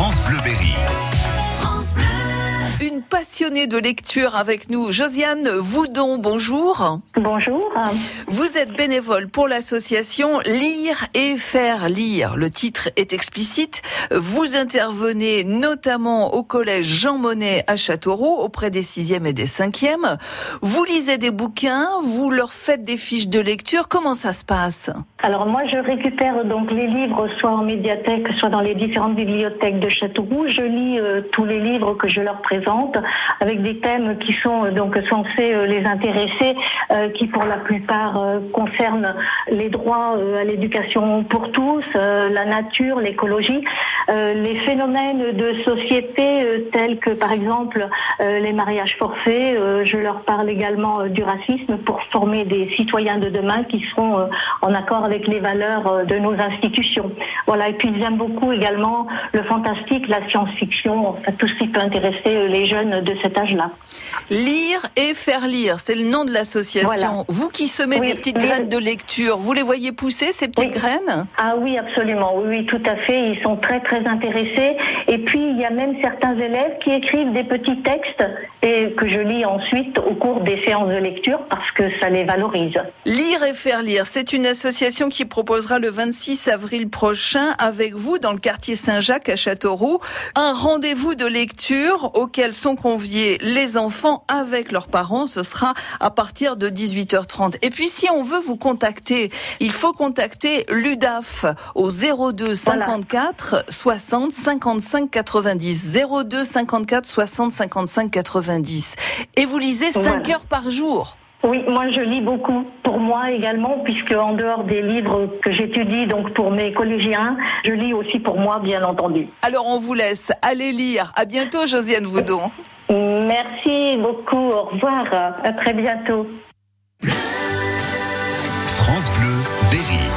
France Bleu Berry. Une passionnée de lecture avec nous, Josiane Voudon, bonjour. Bonjour. Vous êtes bénévole pour l'association Lire et faire lire. Le titre est explicite. Vous intervenez notamment au collège Jean Monnet à Châteauroux auprès des sixièmes et des cinquièmes. Vous lisez des bouquins, vous leur faites des fiches de lecture. Comment ça se passe? Alors moi je récupère donc les livres soit en médiathèque, soit dans les différentes bibliothèques de Châteauroux. Je lis euh, tous les livres que je leur présente avec des thèmes qui sont euh, donc censés euh, les intéresser, euh, qui pour la plupart concernent les droits à l'éducation pour tous, la nature, l'écologie, les phénomènes de société tels que par exemple les mariages forcés. je leur parle également du racisme pour former des citoyens de demain qui seront en accord avec les valeurs de nos institutions. Voilà. Et puis j'aime beaucoup également le fantastique, la science-fiction, enfin, tout ce qui peut intéresser les jeunes de cet âge-là. Lire et faire lire, c'est le nom de l'association. Vous qui semez des petites graines de lecture, vous les voyez pousser ces petites graines? Ah oui, absolument. Oui, oui, tout à fait. Ils sont très très intéressés. Et puis il y a même certains élèves qui écrivent des petits textes et que je lis ensuite au cours des séances de lecture parce que ça les valorise. Lire et faire lire, c'est une association qui proposera le 26 avril prochain avec vous dans le quartier Saint-Jacques à Châteauroux un rendez-vous de lecture auquel sont conviés les enfants avec leurs parents. Ce sera à partir de 18h30. Et puis si on veut vous contacter, il faut contacter l'UDAF au 02 54 60 55 90. 02 54 60 55 90. Et vous lisez 5 heures par jour. Oui, moi je lis beaucoup pour moi également, puisque en dehors des livres que j'étudie donc pour mes collégiens, je lis aussi pour moi, bien entendu. Alors on vous laisse aller lire. À bientôt, Josiane Voudon. Merci beaucoup. Au revoir. À très bientôt. France Bleu, Berry.